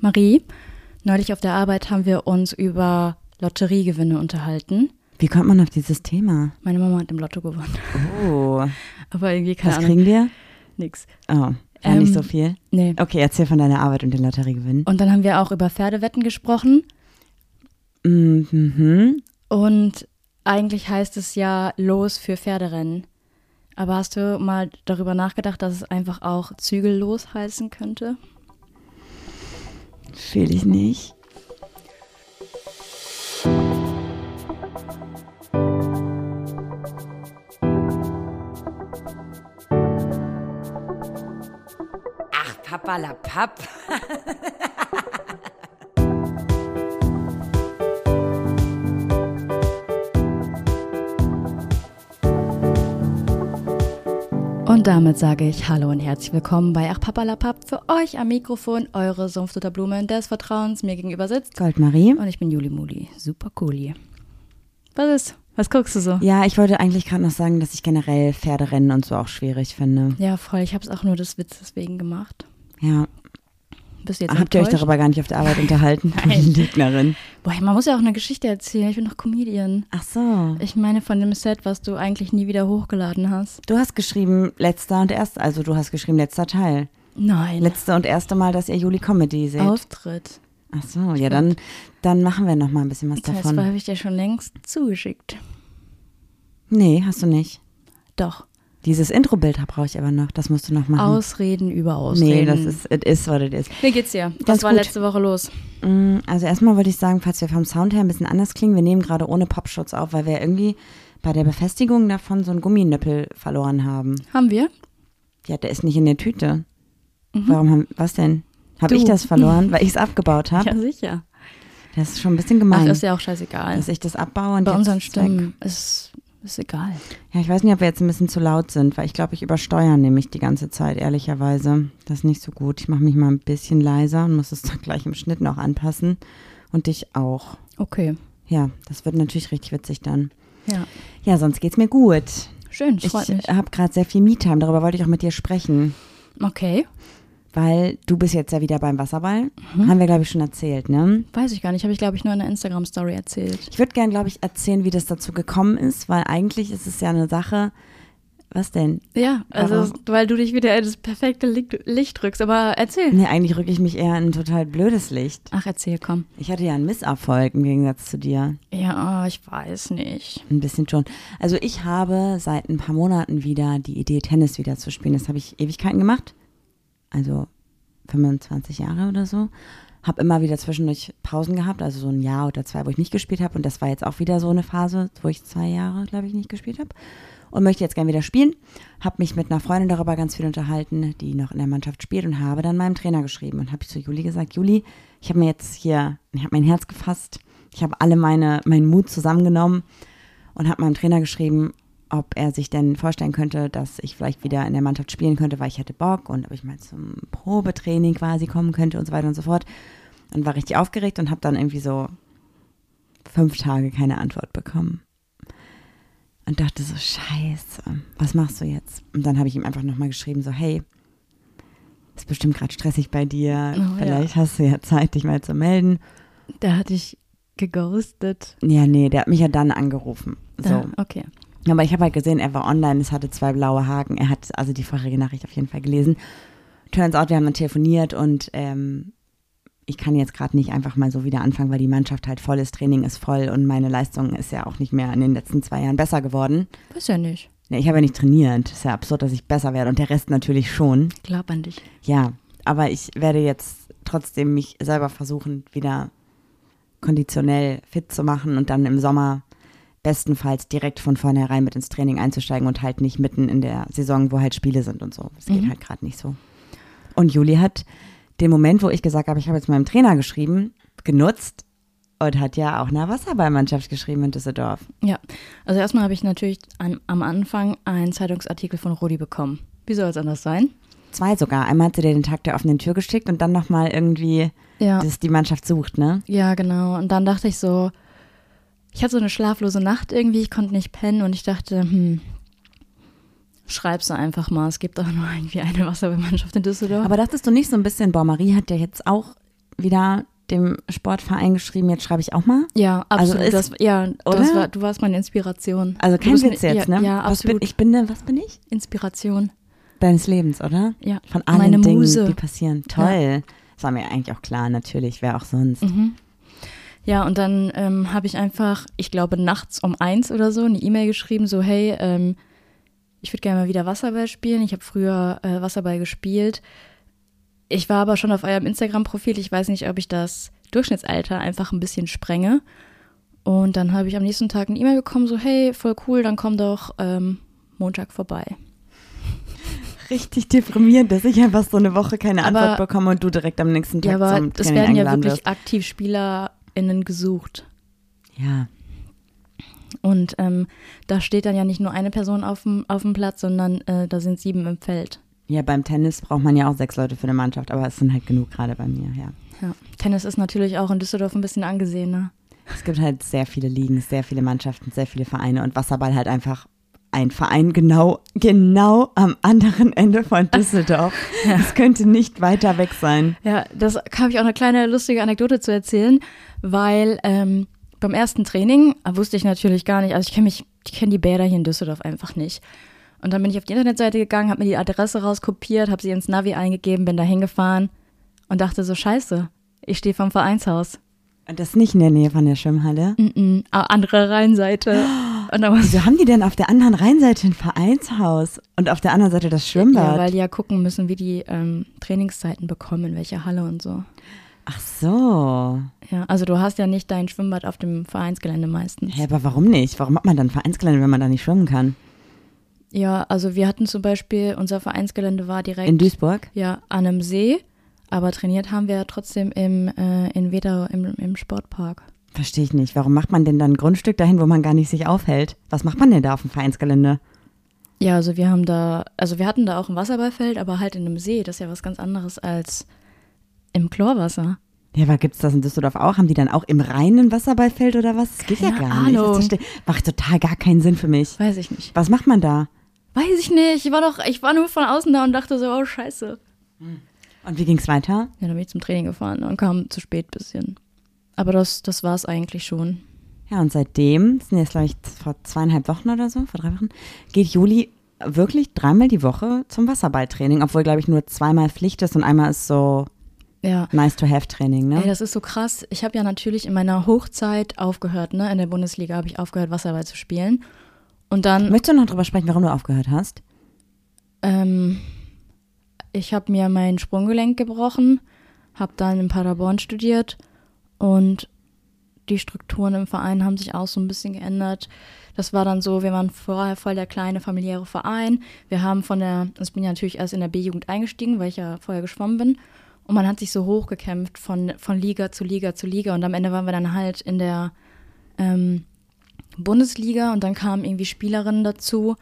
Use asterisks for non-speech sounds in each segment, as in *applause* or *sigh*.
Marie, neulich auf der Arbeit haben wir uns über Lotteriegewinne unterhalten. Wie kommt man auf dieses Thema? Meine Mama hat im Lotto gewonnen. Oh. *laughs* Aber irgendwie keine Was Ahnung. kriegen wir? Nix. Oh, Ähm, nicht so viel. Nee. Okay, erzähl von deiner Arbeit und den Lotteriegewinnen. Und dann haben wir auch über Pferdewetten gesprochen. Mhm. Und eigentlich heißt es ja Los für Pferderennen. Aber hast du mal darüber nachgedacht, dass es einfach auch zügellos heißen könnte? Fühl ich nicht. Ach, Papa la Papp. *laughs* Und damit sage ich Hallo und herzlich willkommen bei Ach Papalapap. Für euch am Mikrofon eure Sumpfdutter Blume des Vertrauens mir gegenüber sitzt. Goldmarie? Und ich bin Juli Muli. Super cool. Was ist? Was guckst du so? Ja, ich wollte eigentlich gerade noch sagen, dass ich generell Pferderennen und so auch schwierig finde. Ja, voll. Ich habe es auch nur des Witzes wegen gemacht. Ja. Bist du jetzt Habt ihr euch darüber gar nicht auf der Arbeit unterhalten? *laughs* Lügnerin. Boah, man muss ja auch eine Geschichte erzählen. Ich bin doch Comedian. Ach so. Ich meine von dem Set, was du eigentlich nie wieder hochgeladen hast. Du hast geschrieben letzter und erster, also du hast geschrieben letzter Teil. Nein. Letzte und erste Mal, dass ihr Juli Comedy seht. Auftritt. Ach so, ja, dann, dann machen wir noch mal ein bisschen was Das davon. habe ich dir schon längst zugeschickt. Nee, hast du nicht. Doch. Dieses Intro-Bild brauche ich aber noch. Das musst du noch machen. Ausreden über Ausreden. nee, das ist, it is what it is. Wie geht's dir? Was war gut. letzte Woche los? Mm, Also erstmal wollte ich sagen, falls wir vom Sound her ein bisschen anders klingen, wir nehmen gerade ohne Popschutz auf, weil wir irgendwie bei der Befestigung davon so einen Gumminöppel verloren haben. Haben wir? Ja, der ist nicht in der Tüte. Warum haben, was denn? Habe Mhm. Ich das verloren, *laughs* weil ich es abgebaut habe? Ja, sicher. Das ist schon ein bisschen Ach, gemein, ist ja auch scheißegal. dass ich das abbaue und Bei unseren. Stimmen ist, ist egal. Ja, ich weiß nicht, ob wir jetzt ein bisschen zu laut sind, weil ich glaube, ich übersteuere nämlich die ganze Zeit, ehrlicherweise. Das ist nicht so gut. Ich mache mich mal ein bisschen leiser und muss es *laughs* dann gleich im Schnitt noch anpassen. Und dich auch. Okay. Ja, das wird natürlich richtig witzig dann. Ja. Ja, sonst geht's mir gut. Schön, Ich freut mich. habe gerade sehr viel Me-Time, darüber wollte ich auch mit dir sprechen. Okay. Weil du bist jetzt ja wieder beim Wasserball. Mhm. Haben wir, glaube ich, schon erzählt, ne? Weiß ich gar nicht. Habe ich, glaube ich, nur in der Instagram-Story erzählt. Ich würde gern, glaube ich, erzählen, wie das dazu gekommen ist, weil eigentlich ist es ja eine Sache. Was denn? Ja, also, Warum? weil du dich wieder in das perfekte Licht, drückst. Aber erzähl. Nee, eigentlich rücke ich mich eher in ein total blödes Licht. Ach, erzähl, komm. Ich hatte ja einen Misserfolg im Gegensatz zu dir. Ja, ich weiß nicht. Ein bisschen schon. Also ich habe seit ein paar Monaten wieder die Idee, Tennis wieder zu spielen. Das habe ich Ewigkeiten gemacht. Also 25 Jahre oder so. Habe immer wieder zwischendurch Pausen gehabt, also so ein Jahr oder zwei, wo ich nicht gespielt habe. Und das war jetzt auch wieder so eine Phase, wo ich zwei Jahre, glaube ich, nicht gespielt habe. Und möchte jetzt gerne wieder spielen. Habe mich mit einer Freundin darüber ganz viel unterhalten, die noch in der Mannschaft spielt und habe dann meinem Trainer geschrieben und habe zu Juli gesagt, Juli, ich habe mir jetzt hier, ich habe mein Herz gefasst, ich habe alle meine, meinen Mut zusammengenommen und habe meinem Trainer geschrieben, ob er sich denn vorstellen könnte, dass ich vielleicht wieder in der Mannschaft spielen könnte, weil ich hätte Bock und ob ich mal zum Probetraining quasi kommen könnte und so weiter und so fort. Und war richtig aufgeregt und habe dann irgendwie so fünf Tage keine Antwort bekommen. Und dachte so, scheiße, was machst du jetzt? Und dann habe ich ihm einfach nochmal geschrieben, so, hey, ist bestimmt gerade stressig bei dir. Oh, ja. Vielleicht hast du ja Zeit, dich mal zu melden. Da hatte ich geghostet. Ja, nee, der hat mich ja dann angerufen. So. Ah, okay. Aber ich habe halt gesehen, er war online, es hatte zwei blaue Haken. Er hat also die vorherige Nachricht auf jeden Fall gelesen. Turns out, wir haben dann telefoniert und ähm, ich kann jetzt gerade nicht einfach mal so wieder anfangen, weil die Mannschaft halt voll ist, Training ist voll und meine Leistung ist ja auch nicht mehr in den letzten zwei Jahren besser geworden. Weiß ja nicht. Nee, ich habe ja nicht trainiert. Ist ja absurd, dass ich besser werde und der Rest natürlich schon. Glaub an dich. Ja, aber ich werde jetzt trotzdem mich selber versuchen, wieder konditionell fit zu machen und dann im Sommer bestenfalls direkt von vornherein mit ins Training einzusteigen und halt nicht mitten in der Saison, wo halt Spiele sind und so. Das geht Mhm. halt gerade nicht so. Und Juli hat den Moment, wo ich gesagt habe, ich habe jetzt meinem Trainer geschrieben, genutzt und hat ja auch eine Wasserballmannschaft geschrieben in Düsseldorf. Ja, also erstmal habe ich natürlich an, am Anfang einen Zeitungsartikel von Rudi bekommen. Wie soll es anders sein? Zwei sogar. Einmal hat sie dir den Tag der offenen Tür geschickt und dann nochmal irgendwie, Ja. dass die Mannschaft sucht, ne? Ja, genau. Und dann dachte ich so, ich hatte so eine schlaflose Nacht irgendwie, ich konnte nicht pennen und ich dachte, hm, schreib's einfach mal. Es gibt doch nur irgendwie eine Wasserballmannschaft in Düsseldorf. Aber dachtest du nicht so ein bisschen, boah, Marie hat ja jetzt auch wieder dem Sportverein geschrieben, jetzt schreibe ich auch mal. Ja, Also absolut. ist- das, ja, das war, du warst meine Inspiration. Also Du kein Witz ne- jetzt, ja, ne? Ja, was bin, absolut. ich bin denn, was bin ich? Inspiration. Deines Lebens, oder? Ja. Von allen Meine Dingen, Muse. die passieren. Toll. Das war mir eigentlich auch klar, natürlich, wer auch sonst. Mhm. Ja, und dann ähm, habe ich einfach, ich glaube, nachts um eins oder so eine E-Mail geschrieben, so, hey, ähm, ich würde gerne mal wieder Wasserball spielen. Ich habe früher äh, Wasserball gespielt. Ich war aber schon auf eurem Instagram-Profil. Ich weiß nicht, ob ich das Durchschnittsalter einfach ein bisschen sprenge. Und dann habe ich am nächsten Tag eine E-Mail bekommen, so, hey, voll cool, dann komm doch ähm, Montag vorbei. *laughs* Richtig deprimierend, dass ich einfach so eine Woche keine Aber- Antwort bekomme und du direkt am nächsten Tag Ja, aber zum es Training werden ja wirklich wirst. aktiv SpielerInnen gesucht. Ja, Und ähm, da steht dann ja nicht nur eine Person auf dem, auf dem Platz, sondern äh, da sind sieben im Feld. ja, beim Tennis braucht man ja auch sechs Leute für eine Mannschaft, aber es sind halt genug gerade bei mir, ja. Ja. Tennis ist natürlich auch in Düsseldorf ein bisschen angesehen, ne? Es gibt halt sehr viele Ligen, sehr viele Mannschaften, sehr viele Vereine und Wasserball halt einfach ein Verein genau, genau am anderen Ende von *laughs* Düsseldorf. Es könnte nicht weiter weg sein. Ja, das habe ich auch eine kleine lustige Anekdote zu erzählen, weil ähm, beim ersten Training wusste ich natürlich gar nicht, also ich kenne mich, ich kenne die Bäder hier in Düsseldorf einfach nicht. Und dann bin ich auf die Internetseite gegangen, habe mir die Adresse rauskopiert, habe sie ins Navi eingegeben, bin da hingefahren und dachte so, scheiße, ich stehe vom Vereinshaus. Und das nicht in der Nähe von der Schwimmhalle. Mm-mm, ah, andere Rheinseite. *gasps* Und da muss Wieso haben die denn auf der anderen Rheinseite ein Vereinshaus und auf der anderen Seite das Schwimmbad? Ja, weil die ja gucken müssen, wie die ähm, Trainingszeiten bekommen, in welcher Halle und so. Ach so. Ja, also du hast ja nicht dein Schwimmbad auf dem Vereinsgelände meistens. Hä, aber warum nicht? Warum hat man dann Vereinsgelände, wenn man da nicht schwimmen kann? Ja, also wir hatten zum Beispiel, unser Vereinsgelände war direkt In Duisburg? ja, an einem See, aber trainiert haben wir ja trotzdem im, äh, in Wedau im, im Sportpark. Verstehe ich nicht. Warum macht man denn dann ein Grundstück dahin, wo man gar nicht sich aufhält? Was macht man denn da auf dem Vereinsgelände? Ja, also wir haben da, also wir hatten da auch ein Wasserballfeld, aber halt in einem See. Das ist ja was ganz anderes als im Chlorwasser. Ja, aber gibt's das in Düsseldorf auch? Haben die dann auch im reinen Wasserballfeld oder was? Das geht ja gar nicht. Ahnung. verstehe- macht total gar keinen Sinn für mich. Weiß ich nicht. Was macht man da? Weiß ich nicht. Ich war doch, ich war nur von außen da und dachte so, oh scheiße. Und wie ging's weiter? Ja, dann bin ich zum Training gefahren und kam zu spät bisschen. Aber das, das war es eigentlich schon. Ja, und seitdem, das sind jetzt glaube ich vor zweieinhalb Wochen oder so, vor drei Wochen, geht Juli wirklich dreimal die Woche zum Wasserballtraining, obwohl glaube ich nur zweimal Pflicht ist und einmal ist so Ja. nice to have Training, ne? Ey, das ist so krass. Ich habe ja natürlich in meiner Hochzeit aufgehört, ne? In der Bundesliga habe ich aufgehört, Wasserball zu spielen. Und dann, Möchtest du noch drüber sprechen, warum du aufgehört hast? ähm, ich habe mir mein Sprunggelenk gebrochen, habe dann in Paderborn studiert und die Strukturen im Verein haben sich auch so ein bisschen geändert. Das war dann so, wir waren vorher voll der kleine familiäre Verein. Wir haben von der, ich bin ja natürlich erst in der B-Jugend eingestiegen, weil ich ja vorher geschwommen bin. Und man hat sich so hochgekämpft von, von Liga zu Liga zu Liga. Und am Ende waren wir dann halt in der ähm, Bundesliga und dann kamen irgendwie Spielerinnen dazu.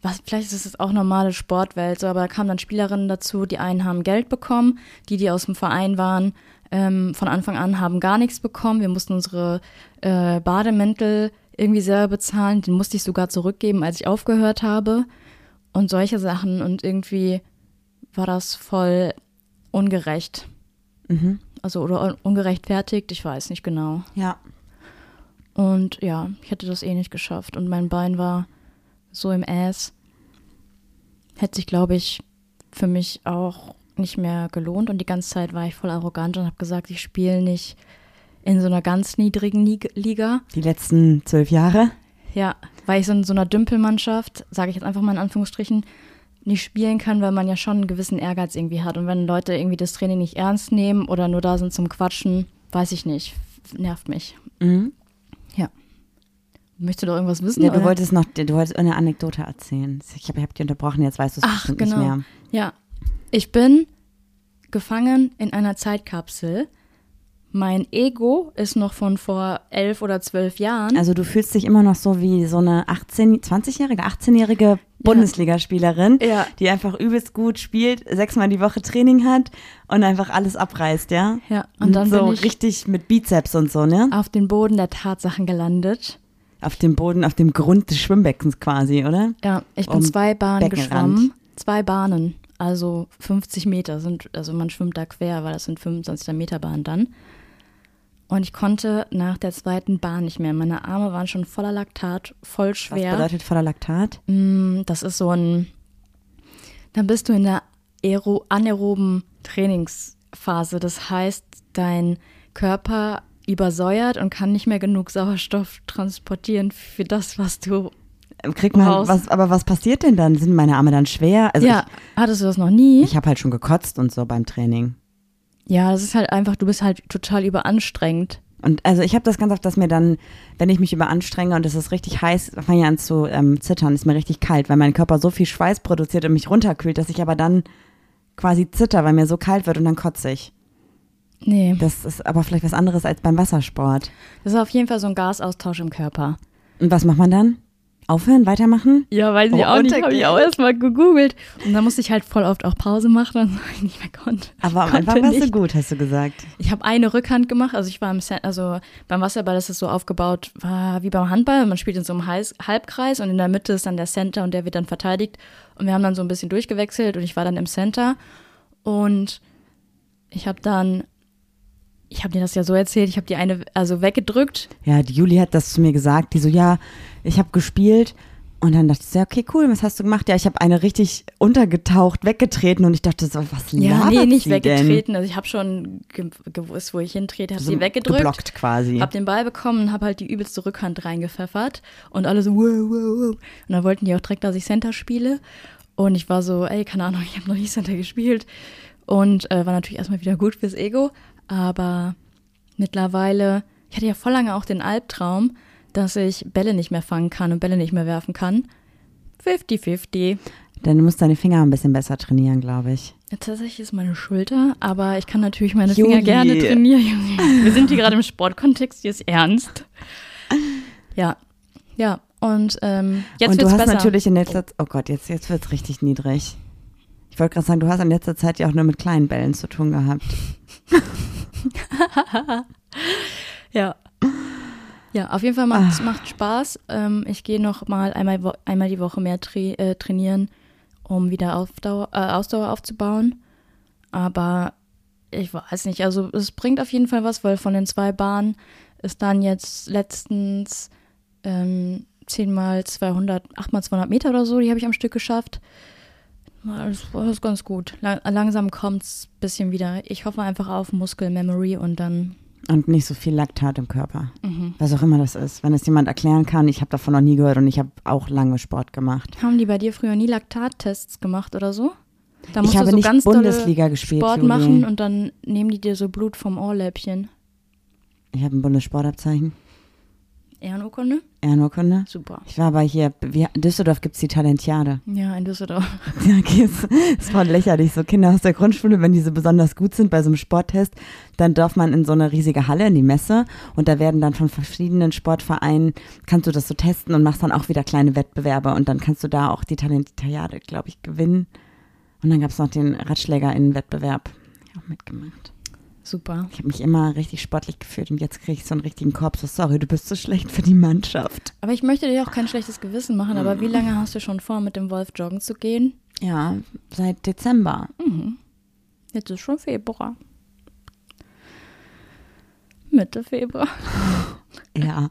Was, vielleicht ist es auch normale Sportwelt, so, aber da kamen dann Spielerinnen dazu, die einen haben Geld bekommen, die, die aus dem Verein waren, ähm, von Anfang an haben gar nichts bekommen. Wir mussten unsere äh, Bademäntel irgendwie selber bezahlen. Den musste ich sogar zurückgeben, als ich aufgehört habe. Und solche Sachen. Und irgendwie war das voll ungerecht. Mhm. Also oder un- ungerechtfertigt, ich weiß nicht genau. Ja. Und ja, ich hätte das eh nicht geschafft. Und mein Bein war so im Ass. Hätte sich, glaube ich, für mich auch nicht mehr gelohnt. Und die ganze Zeit war ich voll arrogant und habe gesagt, ich spiele nicht in so einer ganz niedrigen Lig- Liga. Die letzten zwölf Jahre? Ja, weil ich so in so einer Dümpelmannschaft, sage ich jetzt einfach mal in Anführungsstrichen, nicht spielen kann, weil man ja schon einen gewissen Ehrgeiz irgendwie hat. Und wenn Leute irgendwie das Training nicht ernst nehmen oder nur da sind zum Quatschen, weiß ich nicht, nervt mich. Mhm. Ja. Möchtest du doch irgendwas wissen? Ja, du oder? wolltest noch, du wolltest eine Anekdote erzählen. Ich habe hab dich unterbrochen, jetzt weißt du es bestimmt genau. nicht mehr. Ja, ich bin gefangen in einer Zeitkapsel. Mein Ego ist noch von vor elf oder zwölf Jahren. Also du fühlst dich immer noch so wie so eine 18, 20-jährige, 18-jährige Bundesligaspielerin, Ja. die einfach übelst gut spielt, sechsmal die Woche Training hat und einfach alles abreißt, ja? Ja, und dann so richtig mit Bizeps und so, ne? auf den Boden der Tatsachen gelandet. Auf dem Boden, auf dem Grund des Schwimmbeckens quasi, oder? Ja, ich bin Um zwei Bahnen Beckenrand. geschwommen. Zwei Bahnen. also 50 Meter sind, also man schwimmt da quer, weil das sind 25 Meter Bahn dann. Und ich konnte nach der zweiten Bahn nicht mehr. Meine Arme waren schon voller Laktat, voll Was schwer. bedeutet voller Laktat? Mm, Das ist so ein, dann bist du in der aero, anaeroben Trainingsphase. Das heißt, dein Körper übersäuert und kann nicht mehr genug Sauerstoff transportieren für das, was du. Kriegt man Raus. was, aber was passiert denn dann? Sind meine Arme dann schwer? Also ja, hattest du das noch nie? ich, ich habe halt schon gekotzt und so beim Training. Ja, das ist halt einfach, du bist halt total überanstrengt. Und also ich habe das ganz oft, dass mir dann, wenn ich mich überanstrenge und es ist richtig heiß, fange ich an zu ähm, zittern, ist mir richtig kalt, weil mein Körper so viel Schweiß produziert und mich runterkühlt, dass ich aber dann quasi zitter, weil mir so kalt wird und dann kotze ich. Nee. Das ist aber vielleicht was anderes als beim Wassersport. Das ist auf jeden Fall so ein Gasaustausch im Körper. Und was macht man dann? Aufhören, weitermachen? Ja, weiß ich Oh, auch nicht. Habe ich auch erstmal gegoogelt. Und dann musste ich halt voll oft auch Pause machen, *laughs* weil ich nicht mehr konnte. Aber am Anfang warst du gut, hast du gesagt. Ich habe eine Rückhand gemacht. Also ich war im, Cen- also beim Wasserball ist es so aufgebaut, war wie beim Handball. Man spielt in so einem Heiß- Halbkreis und in der Mitte ist dann der Center und der wird dann verteidigt. Und wir haben dann so ein bisschen durchgewechselt und ich war dann im Center. Und ich habe dann, ich habe dir das ja so erzählt, ich habe die eine also weggedrückt. Ja, die Juli hat das zu mir gesagt. Die so, ja, ich habe gespielt. Und dann dachte ich so, okay, cool, was hast du gemacht? Ja, ich habe eine richtig untergetaucht, weggetreten und ich dachte so, was Ja, nee, nicht weggetreten. Also ich habe schon ge gewusst, wo ich hintrete, habe denn? sie weggedrückt. Geblockt quasi. Hab den Ball bekommen und hab halt die übelste Rückhand reingepfeffert und alle so, wow, wow, wow. Und dann wollten die auch direkt, dass ich Center spiele. Und ich war so, ey, keine Ahnung, ich habe noch nie Center gespielt. Und äh, war natürlich erstmal wieder gut fürs Ego. Aber mittlerweile, ich hatte ja voll lange auch den Albtraum, dass ich Bälle nicht mehr fangen kann und Bälle nicht mehr werfen kann. 50-50. Dann musst du deine Finger ein bisschen besser trainieren, glaube ich. Tatsächlich ist meine Schulter, aber ich kann natürlich meine Juli. Finger gerne trainieren. Junge. *laughs* Wir sind hier gerade im Sportkontext, hier ist ernst. Ja, ja. Und ähm, jetzt und du hast besser. natürlich in letzter Zeit, oh Gott, jetzt, jetzt wird es richtig niedrig. Ich wollte gerade sagen, du hast in letzter Zeit ja auch nur mit kleinen Bällen zu tun gehabt. *laughs* *laughs* Ja. Ja, auf jeden Fall macht es Ah. macht Spaß. Ähm, ich gehe noch mal einmal, einmal die Woche mehr tra äh, trainieren, um wieder Aufdauer, äh, Ausdauer aufzubauen. Aber ich weiß nicht, also es bringt auf jeden Fall was, weil von den zwei Bahnen ist dann jetzt letztens ähm, 10 mal 200, 8 mal 200 Meter oder so, die habe ich am Stück geschafft. Das ist ganz gut. Lang, langsam kommt es ein bisschen wieder. Ich hoffe einfach auf Muskelmemory und dann Und nicht so viel Laktat im Körper. Mhm. Was auch immer das ist. Wenn es jemand erklären kann, ich habe davon noch nie gehört und ich habe auch lange Sport gemacht. Haben die bei dir früher nie Laktattests gemacht oder so? Da Ich musst habe du so nicht ganz Bundesliga gespielt, Sport Juli. machen und dann nehmen die dir so Blut vom Ohrläppchen. Ich habe ein Bundessportabzeichen. Ehrenurkunde? Ehrenurkunde. Super. Ich war aber hier, wie, in Düsseldorf gibt es die Talentiade. Ja, in Düsseldorf. *laughs* Ja, okay, es ist voll lächerlich. So Kinder aus der Grundschule, wenn die so besonders gut sind bei so einem Sporttest, dann darf man in so eine riesige Halle, in die Messe und da werden dann von verschiedenen Sportvereinen, kannst du das so testen und machst dann auch wieder kleine Wettbewerbe und dann kannst du da auch die Talentiade, glaube ich, gewinnen. Und dann gab es noch den Radschläger-Wettbewerb. Ich auch mitgemacht. Super. Ich habe mich immer richtig sportlich gefühlt und jetzt kriege ich so einen richtigen Korb. So, sorry, du bist so schlecht für die Mannschaft. Aber ich möchte dir auch kein schlechtes Gewissen machen, aber wie lange hast du schon vor, mit dem Wolf joggen zu gehen? Ja, seit Dezember. Mhm. Jetzt ist schon Februar. Mitte Februar. *laughs* Ja.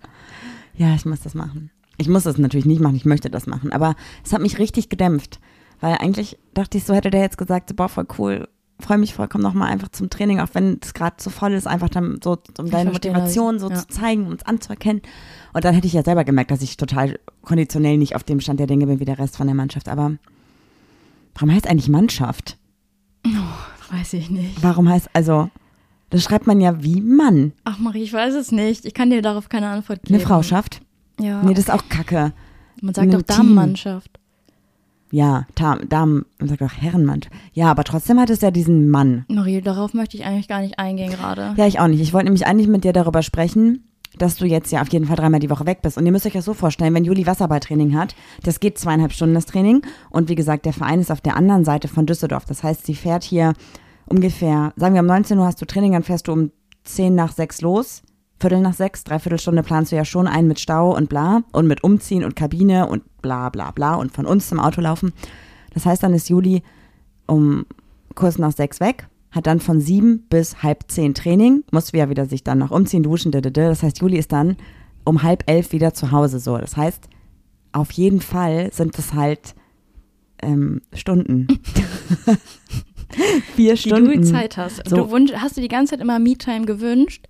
Ja, ich muss das machen. Ich muss das natürlich nicht machen, ich möchte das machen. Aber es hat mich richtig gedämpft. Weil eigentlich dachte ich, so hätte der jetzt gesagt, boah, voll cool. Freue mich voll, komm noch mal einfach zum Training, auch wenn es gerade so voll ist, einfach dann so, um Ich deine Motivation das, so ja. zu zeigen, uns anzuerkennen. Und dann hätte ich ja selber gemerkt, dass ich total konditionell nicht auf dem Stand der Dinge bin wie der Rest von der Mannschaft. Aber warum heißt eigentlich Mannschaft? Weiß ich nicht. Warum heißt, also, das schreibt man ja wie Mann. Ach Marie, ich weiß es nicht. Ich kann dir darauf keine Antwort geben. Eine Frau schafft? Ja. Nee, das ist auch Kacke. Man sagt Team. Damenmannschaft. Ja, Damen, man sagt auch Herrenmannschaft. Ja, aber trotzdem hat es ja diesen Mann. Marie, darauf möchte ich eigentlich gar nicht eingehen gerade. Ja, ich auch nicht. Ich wollte nämlich eigentlich mit dir darüber sprechen, dass du jetzt ja auf jeden Fall dreimal die Woche weg bist. Und ihr müsst euch das so vorstellen, wenn Juli Wasserballtraining hat, das geht zweieinhalb Stunden das Training. Und wie gesagt, der Verein ist auf der anderen Seite von Düsseldorf. Das heißt, sie fährt hier ungefähr, sagen wir um 19 Uhr hast du Training, dann fährst du um 10 nach 6 los. Viertel nach sechs, dreiviertel Stunde planst du ja schon ein mit Stau und bla und mit Umziehen und Kabine und bla bla bla und von uns zum Auto laufen. Das heißt, dann ist Juli um kurz nach sechs weg, hat dann von sieben bis halb zehn Training, muss ja wieder sich dann noch umziehen, duschen, ddd. das heißt, Juli ist dann um halb elf wieder zu Hause so. Das heißt, auf jeden Fall sind es halt ähm, Stunden. *laughs* Vier Die Stunden. du Zeit hast. So. Du wunsch, hast dir die ganze Zeit immer Me-Time gewünscht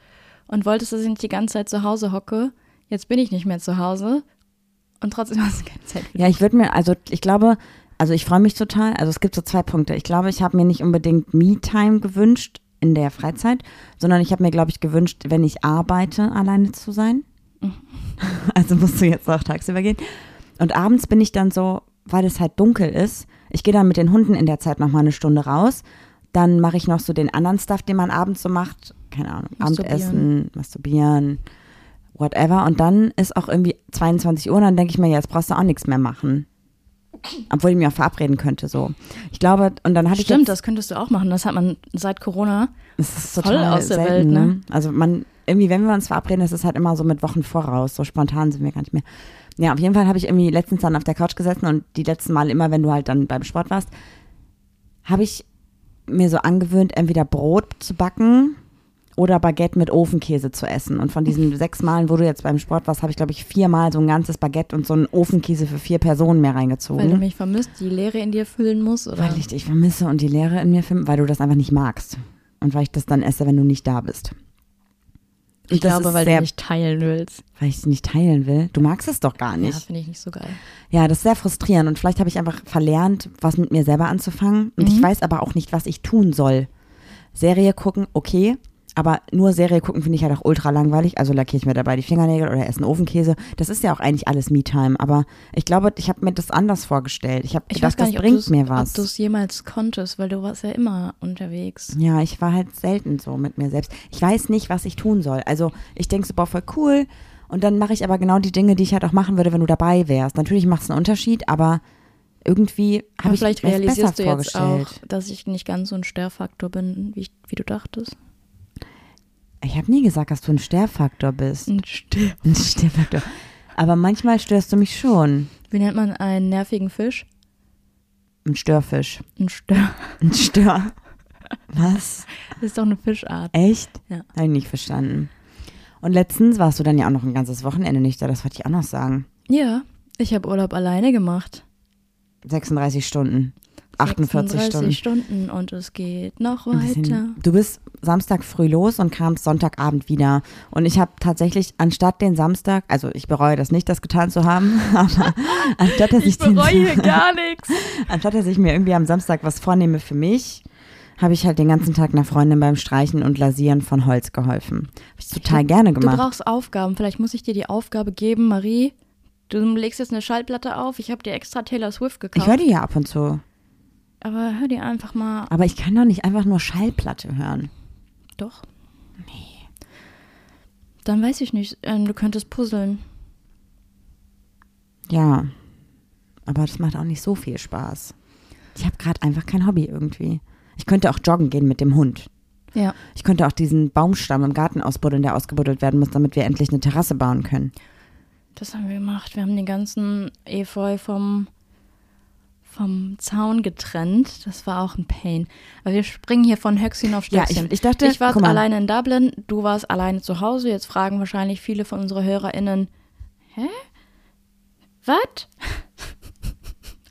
und wolltest, dass ich nicht die ganze Zeit zu Hause hocke. Jetzt bin ich nicht mehr zu Hause und trotzdem hast du keine Zeit für Ja, ich würde mir, also ich glaube, also ich freue mich total. Also es gibt so zwei Punkte. Ich glaube, ich habe mir nicht unbedingt Me-Time gewünscht in der Freizeit, sondern ich habe mir, glaube ich, gewünscht, wenn ich arbeite, alleine zu sein. *laughs* Also musst du jetzt auch tagsüber gehen. Und abends bin ich dann so, weil es halt dunkel ist, ich gehe dann mit den Hunden in der Zeit noch mal eine Stunde raus. Dann mache ich noch so den anderen Stuff, den man abends so macht. Keine Ahnung, Masturbieren. Abendessen, masturbieren, whatever. Und dann ist auch irgendwie 22 Uhr, dann denke ich mir, jetzt brauchst du auch nichts mehr machen. Obwohl ich mich auch verabreden könnte, so. Ich glaube, und dann hatte ich Stimmt, das könntest du auch machen. Das hat man seit Corona. das ist voll total aus der selten, Welt, ne? ne? Also man, irgendwie, wenn wir uns verabreden, das ist halt immer so mit Wochen voraus. So spontan sind wir gar nicht mehr. Ja, auf jeden Fall habe ich irgendwie letztens dann auf der Couch gesessen und die letzten Mal immer, wenn du halt dann beim Sport warst, habe ich mir so angewöhnt, entweder Brot zu backen oder Baguette mit Ofenkäse zu essen. Und von diesen sechs Malen, wo du jetzt beim Sport warst, habe ich, glaube ich, viermal so ein ganzes Baguette und so einen Ofenkäse für vier Personen mehr reingezogen. Weil du mich vermisst, die Leere in dir füllen musst, oder? Weil ich dich vermisse und die Leere in mir finde, weil du das einfach nicht magst. Und weil ich das dann esse, wenn du nicht da bist. Und ich glaube, weil sehr, du nicht teilen willst. Weil ich es nicht teilen will. Du magst es doch gar Ja, nicht. finde ich nicht so geil. Ja, das ist sehr frustrierend. Und vielleicht habe ich einfach verlernt, was mit mir selber anzufangen. Und ich Mhm. weiß aber auch nicht, was ich tun soll. Serie gucken, okay. Aber nur Serie gucken finde ich halt auch ultra langweilig. Also lackiere ich mir dabei die Fingernägel oder esse einen Ofenkäse. Das ist ja auch eigentlich alles Me-Time. Aber ich glaube, ich habe mir das anders vorgestellt. Ich habe Ich gedacht, weiß gar das nicht, ob bringt mir ob was. du es jemals konntest, weil du warst ja immer unterwegs. Ja, ich war halt selten so mit mir selbst. Ich weiß nicht, was ich tun soll. Also ich denke so, boah, voll cool. Und dann mache ich aber genau die Dinge, die ich halt auch machen würde, wenn du dabei wärst. Natürlich macht es einen Unterschied, aber irgendwie habe ich vielleicht realisierst du besser jetzt vorgestellt. auch, dass ich nicht ganz so ein Störfaktor bin, wie, ich, wie du dachtest. Ich habe nie gesagt, dass du ein Störfaktor bist. Ein Stör. Ein Störfaktor. Aber manchmal störst du mich schon. Wie nennt man einen nervigen Fisch? Ein Störfisch. Ein Stör. Ein Stör. Was? Das ist doch eine Fischart. Echt? Ja. Habe ich nicht verstanden. Und letztens warst du dann ja auch noch ein ganzes Wochenende nicht da. Das wollte ich auch noch sagen. Ja, ich habe Urlaub alleine gemacht. 36 Stunden. 48 36 Stunden. Stunden und es geht noch weiter. Du bist Samstag früh los und kamst Sonntagabend wieder. Und ich habe tatsächlich anstatt den Samstag, also ich bereue das nicht, das getan zu haben, *laughs* aber anstatt dass ich, den, gar nichts. *laughs* anstatt dass ich mir irgendwie am Samstag was vornehme für mich, habe ich halt den ganzen Tag einer Freundin beim Streichen und Lasieren von Holz geholfen. Habe ich total gerne Du gemacht. brauchst Aufgaben. Vielleicht muss ich dir die Aufgabe geben, Marie. Du legst jetzt eine Schallplatte auf. Ich habe dir extra Taylor Swift Ich gekauft. höre die ja ab und zu. Aber hör dir einfach mal. Aber ich kann doch nicht einfach nur Schallplatte hören. Doch. Nee. Dann weiß ich nicht. Ähm, du könntest puzzeln. Ja. Aber das macht auch nicht so viel Spaß. Ich habe gerade einfach kein Hobby irgendwie. Ich könnte auch joggen gehen mit dem Hund. Ja. Ich könnte auch diesen Baumstamm im Garten ausbuddeln, der ausgebuddelt werden muss, damit wir endlich eine Terrasse bauen können. Das haben wir gemacht. Wir haben den ganzen Efeu vom, vom Zaun getrennt. Das war auch ein Pain. Aber wir springen hier von Höchstchen auf Ja, Stöckchen. ich, ich dachte, ich war alleine in Dublin, du warst alleine zu Hause. Jetzt fragen wahrscheinlich viele von unseren HörerInnen, hä? Was? *laughs*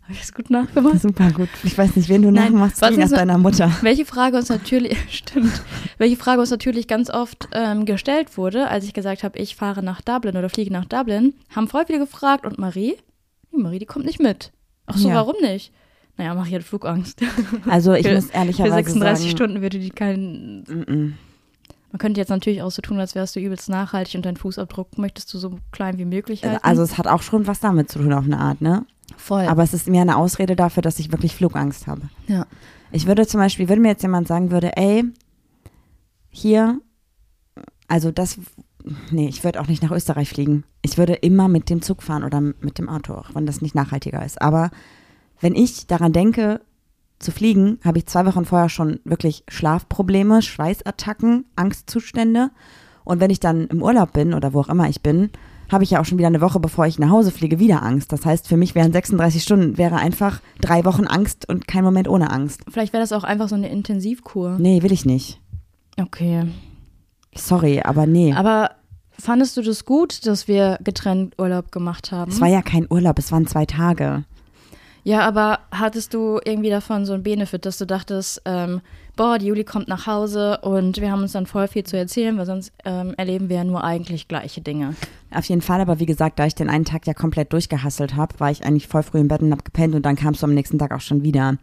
Habe ich das gut nachgemacht? super gut. Ich weiß nicht, wen du Nein, nachmachst, was ist deiner Mutter. Welche Frage uns natürlich, *laughs* stimmt, welche Frage uns natürlich ganz oft ähm, gestellt wurde, als ich gesagt habe, ich fahre nach Dublin oder fliege nach Dublin, haben voll viele gefragt und Marie? Die Marie, die kommt nicht mit. Ach so, Ja. warum nicht? Naja, Marie hat Flugangst. *laughs* Also ich Für- muss Für ehrlicherweise 36 sagen, Stunden würde die keinen. Mm-mm. Man könnte jetzt natürlich auch so tun, als wärst du übelst nachhaltig und deinen Fußabdruck möchtest du so klein wie möglich halten. also es hat auch schon was damit zu tun auf eine Art, ne? voll. Aber es ist mir eine Ausrede dafür, dass ich wirklich Flugangst habe. ja. Ich würde zum Beispiel, wenn mir jetzt jemand sagen würde, ey, hier, also das, nee, ich würde auch nicht nach Österreich fliegen. Ich würde immer mit dem Zug fahren oder mit dem Auto, auch wenn das nicht nachhaltiger ist. Aber wenn ich daran denke, zu fliegen, habe ich zwei Wochen vorher schon wirklich Schlafprobleme, Schweißattacken, Angstzustände. Und wenn ich dann im Urlaub bin oder wo auch immer ich bin, habe ich ja auch schon wieder eine Woche, bevor ich nach Hause fliege, wieder Angst. Das heißt, für mich wären 36 Stunden, wäre einfach drei Wochen Angst und kein Moment ohne Angst. Vielleicht wäre das auch einfach so eine Intensivkur. Nee, will ich nicht. Okay. Sorry, aber nee. Aber fandest du das gut, dass wir getrennt Urlaub gemacht haben? es war ja kein Urlaub, es waren zwei Tage. Ja, aber hattest du irgendwie davon so ein Benefit, dass du dachtest, ähm, boah, die Juli kommt nach Hause und wir haben uns dann voll viel zu erzählen, weil sonst ähm, erleben wir ja nur eigentlich gleiche Dinge. Auf jeden Fall, aber wie gesagt, da ich den einen Tag ja komplett durchgehasselt habe, war ich eigentlich voll früh im Bett und hab gepennt und dann kamst du am nächsten Tag auch schon wieder.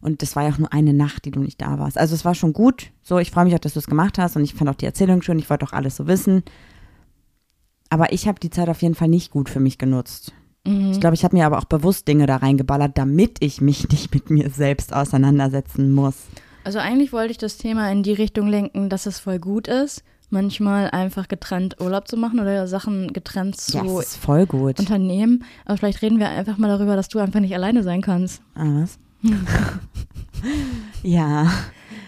Und das war ja auch nur eine Nacht, die du nicht da warst. Also es war schon gut. So, ich freue mich auch, dass du es gemacht hast und ich fand auch die Erzählung schön. Ich wollte auch alles so wissen. Aber ich habe die Zeit auf jeden Fall nicht gut für mich genutzt. Ich glaube, ich habe mir aber auch bewusst Dinge da reingeballert, damit ich mich *laughs* nicht mit mir selbst auseinandersetzen muss. Also eigentlich wollte ich das Thema in die Richtung lenken, dass es voll gut ist, manchmal einfach getrennt Urlaub zu machen oder Sachen getrennt zu Ja, voll gut. unternehmen. Aber vielleicht reden wir einfach mal darüber, dass du einfach nicht alleine sein kannst. Ah, was? *laughs* ja.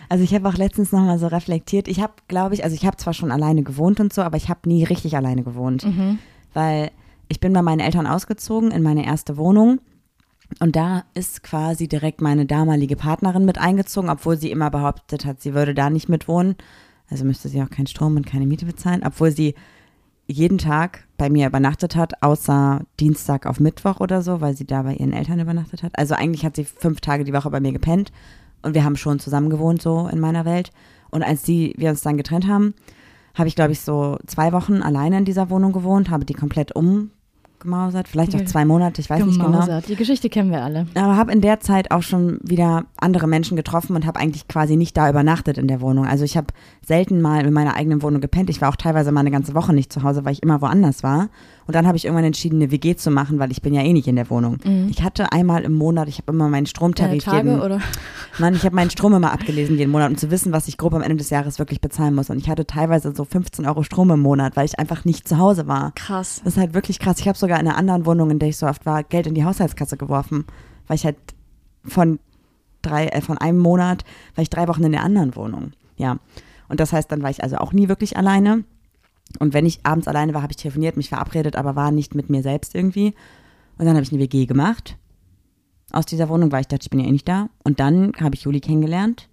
Also ich habe auch letztens nochmal so reflektiert. Ich habe, glaube ich, also ich habe zwar schon alleine gewohnt und so, aber ich habe nie richtig alleine gewohnt. Weil ich bin bei meinen Eltern ausgezogen in meine erste Wohnung. Und da ist quasi direkt meine damalige Partnerin mit eingezogen, obwohl sie immer behauptet hat, sie würde da nicht mitwohnen. Also müsste sie auch keinen Strom und keine Miete bezahlen, obwohl sie jeden Tag bei mir übernachtet hat, außer Dienstag auf Mittwoch oder so, weil sie da bei ihren Eltern übernachtet hat. Also eigentlich hat sie fünf Tage die Woche bei mir gepennt und wir haben schon zusammen gewohnt, so in meiner Welt. Und als die, wir uns dann getrennt haben, habe ich, glaube ich, so zwei Wochen alleine in dieser Wohnung gewohnt, habe die komplett umgemausert, vielleicht auch zwei Monate, ich weiß nicht genau. Gemausert. Die Geschichte kennen wir alle. Aber habe in der Zeit auch schon wieder andere Menschen getroffen und habe eigentlich quasi nicht da übernachtet in der Wohnung. Also ich habe selten mal in meiner eigenen Wohnung gepennt. Ich war auch teilweise mal eine ganze Woche nicht zu Hause, weil ich immer woanders war. Und dann habe ich irgendwann entschieden, eine WG zu machen, weil ich bin ja eh nicht in der Wohnung. Ich hatte einmal im Monat, ich habe immer meinen Stromtarif Tage jeden, oder? Mann, ich habe meinen Strom immer abgelesen jeden Monat, um zu wissen, was ich grob am Ende des Jahres wirklich bezahlen muss. Und ich hatte teilweise so 15 Euro Strom im Monat, weil ich einfach nicht zu Hause war. Krass. Das ist halt wirklich krass. Ich habe sogar in einer anderen Wohnung, in der ich so oft war, Geld in die Haushaltskasse geworfen, weil ich halt von drei, äh, von einem Monat war ich drei Wochen in der anderen Wohnung. Ja. Und das heißt, dann war ich also auch nie wirklich alleine. Und wenn ich abends alleine war, habe ich telefoniert, mich verabredet, aber war nicht mit mir selbst irgendwie. Und dann habe ich eine WG gemacht aus dieser Wohnung, weil ich dachte, ich bin ja eh nicht da. Und dann habe ich Juli kennengelernt.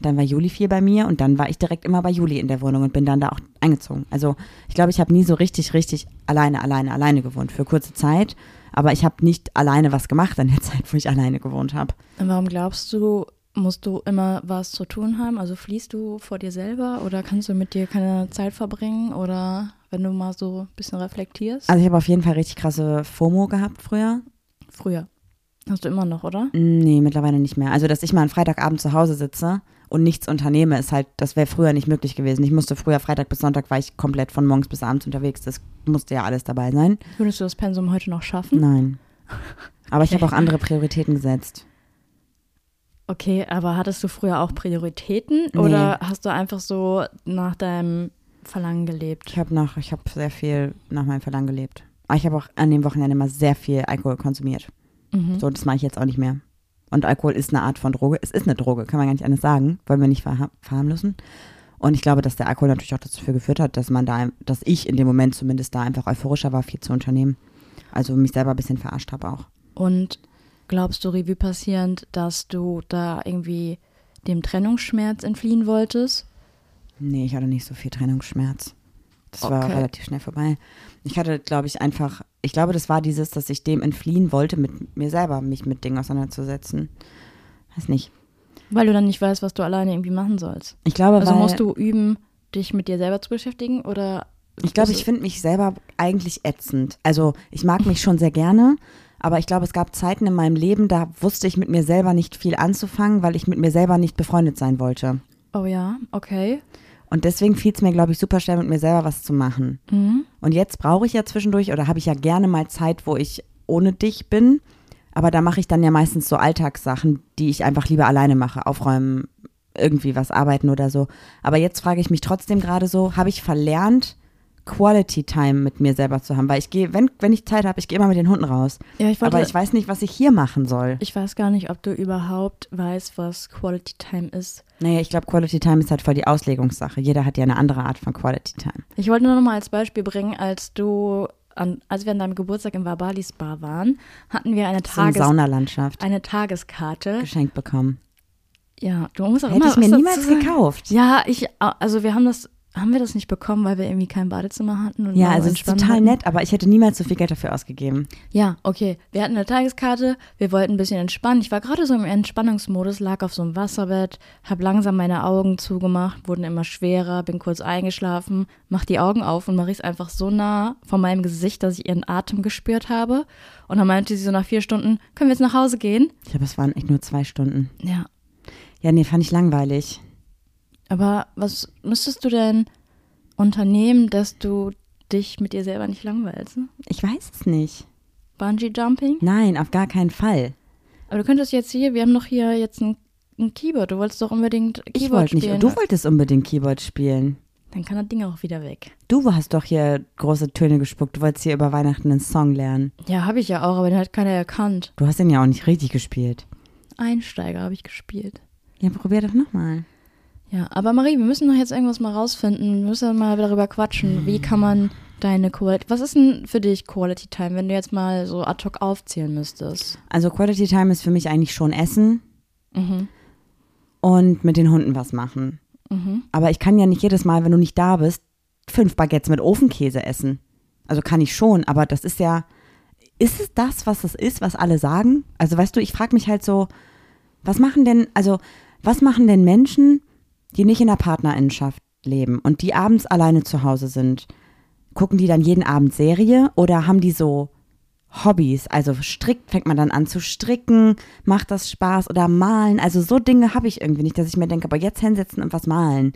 Dann war Juli viel bei mir und dann war ich direkt immer bei Juli in der Wohnung und bin dann da auch eingezogen. Also ich glaube, ich habe nie so richtig, richtig alleine, alleine, alleine gewohnt für kurze Zeit. Aber ich habe nicht alleine was gemacht in der *laughs* Zeit, wo ich alleine gewohnt habe. Und warum glaubst du, musst du immer was zu tun haben? Also fließt du vor dir selber oder kannst du mit dir keine Zeit verbringen oder wenn du mal so ein bisschen reflektierst? Also ich habe auf jeden Fall richtig krasse FOMO gehabt früher. Früher. Hast du immer noch, oder? Nee, mittlerweile nicht mehr. Also, dass ich mal einen Freitagabend zu Hause sitze und nichts unternehme, ist halt, das wäre früher nicht möglich gewesen. Ich musste früher Freitag bis Sonntag war ich komplett von morgens bis abends unterwegs. Das musste ja alles dabei sein. Würdest du das Pensum heute noch schaffen? Nein. Aber ich habe auch andere Prioritäten gesetzt. Okay, aber hattest du früher auch Prioritäten oder hast du einfach so nach deinem Verlangen gelebt? Ich habe noch, ich habe sehr viel nach meinem Verlangen gelebt. Aber ich habe auch an dem Wochenende immer sehr viel Alkohol konsumiert. So, das mache ich jetzt auch nicht mehr. Und Alkohol ist eine Art von Droge. Es ist eine Droge, kann man gar nicht anders sagen. Wollen wir nicht verha verharmlosen. Und ich glaube, dass der Alkohol natürlich auch dazu geführt hat, dass man da, dass ich in dem Moment zumindest da einfach euphorischer war, viel zu unternehmen. Also mich selber ein bisschen verarscht habe auch. Und glaubst du, Revue passierend, dass du da irgendwie dem Trennungsschmerz entfliehen wolltest? Nee, ich hatte nicht so viel Trennungsschmerz. Das war Okay. relativ schnell vorbei. Ich hatte, glaube ich, einfach, ich glaube, das war dieses, dass ich dem entfliehen wollte, mit mir selber mich mit Dingen auseinanderzusetzen. Weiß nicht. Weil du dann nicht weißt, was du alleine irgendwie machen sollst. Ich glaube, Also weil, musst du üben, dich mit dir selber zu beschäftigen oder? ich glaube, bist ich finde mich selber eigentlich ätzend. Also ich mag mich schon sehr gerne, aber ich glaube, es gab Zeiten in meinem Leben, da wusste ich mit mir selber nicht viel anzufangen, weil ich mit mir selber nicht befreundet sein wollte. Oh ja, okay. Und deswegen fiel es mir, glaube ich, super schwer, mit mir selber was zu machen. Mhm. Und jetzt brauche ich ja zwischendurch oder habe ich ja gerne mal Zeit, wo ich ohne dich bin. Aber da mache ich dann ja meistens so Alltagssachen, die ich einfach lieber alleine mache. Aufräumen, irgendwie was arbeiten oder so. Aber jetzt frage ich mich trotzdem gerade so, habe ich verlernt, Quality Time mit mir selber zu haben, weil ich gehe, wenn, wenn ich Zeit habe, ich gehe immer mit den Hunden raus. Ja, ich wollte, Aber ich weiß nicht, was ich hier machen soll. ich weiß gar nicht, ob du überhaupt weißt, was Quality Time ist. Naja, ich glaube, Quality Time ist halt voll die Auslegungssache. Jeder hat ja eine andere Art von Quality Time. Ich wollte nur noch mal als Beispiel bringen, als du, an, als wir an deinem Geburtstag im Wabali Spa waren, hatten wir eine, So eine Tages, Saunalandschaft eine Tageskarte. geschenkt bekommen. Ja, du musst auch Hätte immer ich mir niemals gekauft. Ja, ich, also wir haben das, haben wir das nicht bekommen, weil wir irgendwie kein Badezimmer hatten? Und Ja, also es ist total wollten? nett, aber ich hätte niemals so viel Geld dafür ausgegeben. Ja, okay. Wir hatten eine Tageskarte, wir wollten ein bisschen entspannen. Ich war gerade so im Entspannungsmodus, lag auf so einem Wasserbett, habe langsam meine Augen zugemacht, wurden immer schwerer, bin kurz eingeschlafen, mach die Augen auf und Marie ist einfach so nah von meinem Gesicht, dass ich ihren Atem gespürt habe. Und dann meinte sie so nach vier Stunden, können wir jetzt nach Hause gehen? Ich glaube, es waren echt nur zwei Stunden. Ja. Ja, nee, fand ich langweilig. Aber was müsstest du denn unternehmen, dass du dich mit dir selber nicht langweilst? ne? Ich weiß es nicht. Bungee Jumping? Nein, auf gar keinen Fall. Aber du könntest jetzt hier, wir haben doch hier jetzt ein, ein Keyboard. Du wolltest doch unbedingt Keyboard Ich wollte nicht. spielen. Du wolltest unbedingt Keyboard spielen. Dann kann das Ding auch wieder weg. Du hast doch hier große Töne gespuckt. Du wolltest hier über Weihnachten einen Song lernen. Ja, habe ich ja auch, aber den hat keiner erkannt. Du hast den ja auch nicht richtig gespielt. Einsteiger habe ich gespielt. Ja, probier doch nochmal. Ja, aber Marie, wir müssen doch jetzt irgendwas mal rausfinden. Wir müssen mal darüber quatschen. Wie kann man deine Quality. Was ist denn für dich Quality Time, wenn du jetzt mal so ad hoc aufzählen müsstest? Also Quality Time ist für mich eigentlich schon Essen Mhm. und mit den Hunden was machen. Mhm. Aber ich kann ja nicht jedes Mal, wenn du nicht da bist, fünf Baguettes mit Ofenkäse essen. Also kann ich schon, aber das ist ja, ist es das, was es ist, was alle sagen? Also weißt du, ich frage mich halt so, was machen denn, also was machen denn Menschen, die nicht in der Partnerinnenschaft leben und die abends alleine zu Hause sind? Gucken die dann jeden Abend Serie oder haben die so Hobbys? Also strickt, fängt man dann an zu stricken, macht das Spaß oder malen? Also so Dinge habe ich irgendwie nicht, dass ich mir denke, aber jetzt hinsetzen und was malen.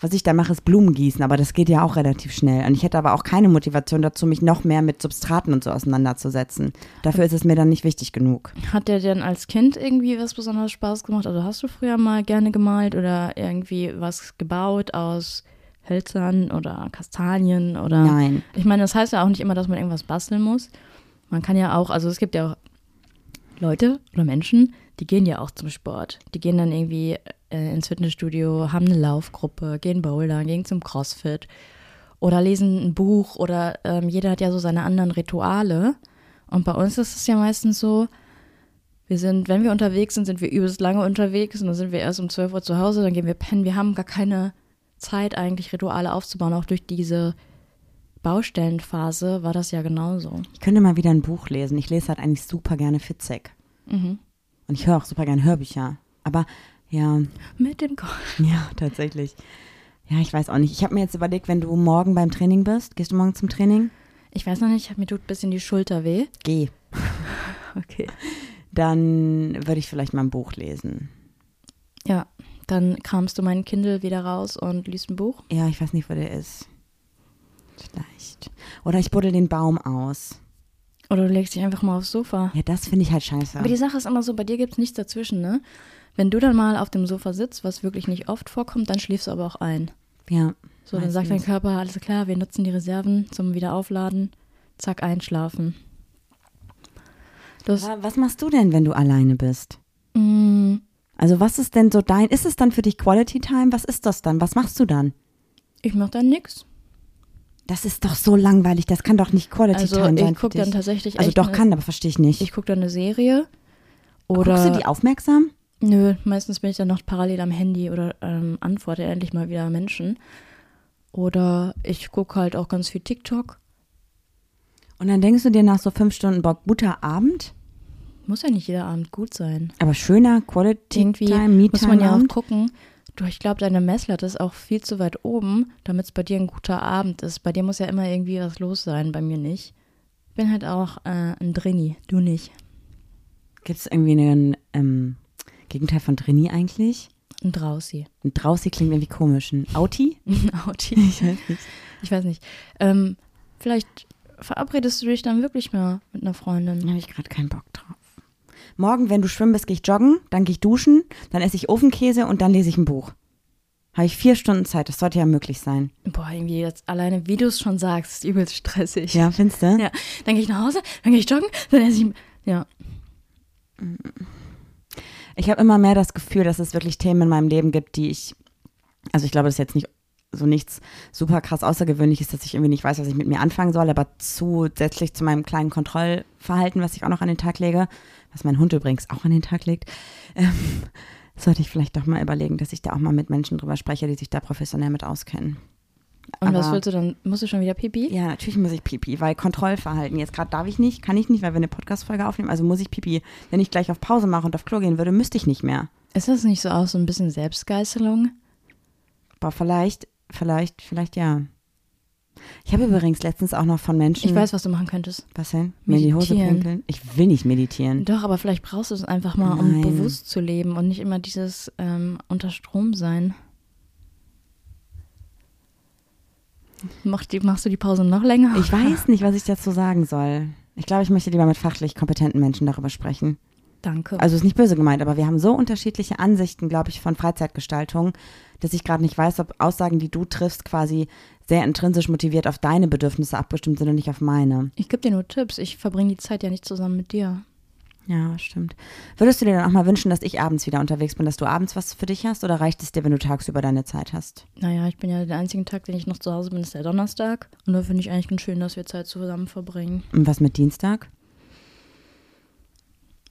Was ich da mache, ist Blumen gießen, aber das geht ja auch relativ schnell. Und ich hätte aber auch keine Motivation dazu, mich noch mehr mit Substraten und so auseinanderzusetzen. Dafür ist es mir dann nicht wichtig genug. Hat dir denn als Kind irgendwie was besonders Spaß gemacht? Also hast du früher mal gerne gemalt oder irgendwie was gebaut aus Hölzern oder Kastanien oder? Nein. Ich meine, das heißt ja auch nicht immer, dass man irgendwas basteln muss. Man kann ja auch, also es gibt ja auch Leute oder Menschen, die gehen ja auch zum Sport. Die gehen dann irgendwie äh, ins Fitnessstudio, haben eine Laufgruppe, gehen bouldern, gehen zum Crossfit oder lesen ein Buch oder ähm, jeder hat ja so seine anderen Rituale. Und bei uns ist es ja meistens so, wir sind, wenn wir unterwegs sind, sind wir übelst lange unterwegs und dann sind wir erst um 12 Uhr zu Hause, dann gehen wir pennen. Wir haben gar keine Zeit, eigentlich Rituale aufzubauen. Auch durch diese Baustellenphase war das ja genauso. Ich könnte mal wieder ein Buch lesen. Ich lese halt eigentlich super gerne Fitzek. Mhm. Und ich höre auch super gerne Hörbücher. Aber ja, Mit dem Ko *laughs* ja, tatsächlich. Ja, ich weiß auch nicht. Ich habe mir jetzt überlegt, wenn du morgen beim Training bist, gehst du morgen zum Training? Ich weiß noch nicht, mir tut ein bisschen die Schulter weh. Geh. *laughs* Okay. Dann würde ich vielleicht mal ein Buch lesen. Ja, dann kramst du meinen Kindle wieder raus und liest ein Buch. Ja, ich weiß nicht, wo der ist. Vielleicht. Oder ich buddel den Baum aus. Oder du legst dich einfach mal aufs Sofa. Ja, das finde ich halt scheiße. Aber die Sache ist immer so, bei dir gibt es nichts dazwischen, ne? Wenn du dann mal auf dem Sofa sitzt, was wirklich nicht oft vorkommt, dann schläfst du aber auch ein. ja. So, dann sagt dein. Körper, alles klar, wir nutzen die Reserven zum Wiederaufladen. Zack, einschlafen. Das, Wa- Was machst du denn, wenn du alleine bist? mm, Also was ist denn so dein, ist es dann für dich Quality Time? Was ist das dann? Was machst du dann? ich mach dann nix. Das ist doch so langweilig, das kann doch nicht Quality Also Time sein ich für gucke dann tatsächlich Also doch eine, kann, aber verstehe ich nicht. Ich gucke dann eine Serie. Oder Guckst du die aufmerksam? Nö, meistens bin ich dann noch parallel am Handy oder ähm, antworte endlich mal wieder Menschen. Oder ich gucke halt auch ganz viel TikTok. Und dann denkst du dir nach so fünf Stunden, boah, guter Abend, Muss ja nicht jeder Abend gut sein. aber schöner Quality Irgendwie Time, Me muss man ja auch gucken. Du, ich glaube, deine Messlatte ist auch viel zu weit oben, damit es bei dir ein guter Abend ist. Bei dir muss ja immer irgendwie was los sein, bei mir nicht. Ich bin halt auch äh, ein Drini, du nicht. Gibt es irgendwie einen ähm, Gegenteil von Trainee eigentlich? Ein Drausi. Ein Draußen klingt irgendwie komisch. Ein Auti? *laughs* Ein Auti. Ich weiß nicht. Ich weiß nicht. Ähm, vielleicht verabredest du dich dann wirklich mal mit einer Freundin. Da habe ich gerade keinen Bock drauf. Morgen, wenn du schwimmen bist, gehe ich joggen, dann gehe ich duschen, dann esse ich Ofenkäse und dann lese ich ein Buch. Habe ich vier Stunden Zeit, das sollte ja möglich sein. Boah, irgendwie jetzt alleine, wie du es schon sagst, ist übelst stressig. Ja, findest du? Ja, dann gehe ich nach Hause, dann gehe ich joggen, dann esse ich. Ja, Ich habe immer mehr das Gefühl, dass es wirklich Themen in meinem Leben gibt, die ich, also ich glaube, das ist jetzt nicht so nichts super krass Außergewöhnliches, dass ich irgendwie nicht weiß, was ich mit mir anfangen soll, aber zusätzlich zu meinem kleinen Kontrollverhalten, was ich auch noch an den Tag lege, was mein Hund übrigens auch an den Tag legt, ähm, sollte ich vielleicht doch mal überlegen, dass ich da auch mal mit Menschen drüber spreche, die sich da professionell mit auskennen. Und was Aber- willst du dann? Musst du schon wieder pipi? Ja, natürlich muss ich Pipi, weil Kontrollverhalten. Jetzt gerade darf ich nicht, kann ich nicht, weil wir eine Podcast-Folge aufnehmen. Also muss ich Pipi. Wenn ich gleich auf Pause mache und auf Klo gehen würde, müsste ich nicht mehr. Ist das nicht so auch so ein bisschen Selbstgeißelung? Aber vielleicht, vielleicht, vielleicht ja. Ich habe übrigens letztens auch noch von Menschen. Ich weiß, was du machen könntest. Was denn? Mir in die Hose pinkeln? Ich will nicht meditieren. Doch, aber vielleicht brauchst du es einfach mal, um Nein. bewusst zu leben und nicht immer dieses ähm, unter Strom sein. Mach die, machst du die Pause noch länger? Ich weiß nicht, was ich dazu sagen soll. Ich glaube, ich möchte lieber mit fachlich kompetenten Menschen darüber sprechen. Danke. Also ist nicht böse gemeint, aber wir haben so unterschiedliche Ansichten, glaube ich, von Freizeitgestaltung, dass ich gerade nicht weiß, ob Aussagen, die du triffst, quasi sehr intrinsisch motiviert auf deine Bedürfnisse abgestimmt sind und nicht auf meine. ich gebe dir nur Tipps. Ich verbringe die Zeit ja nicht zusammen mit dir. Ja, stimmt. Würdest du dir dann auch mal wünschen, dass ich abends wieder unterwegs bin, dass du abends was für dich hast oder reicht es dir, wenn du tagsüber deine Zeit hast? Naja, ich bin ja der einzige Tag, den ich noch zu Hause bin, ist der Donnerstag. Und da finde ich eigentlich ganz schön, dass wir Zeit zusammen verbringen. Und was mit Dienstag?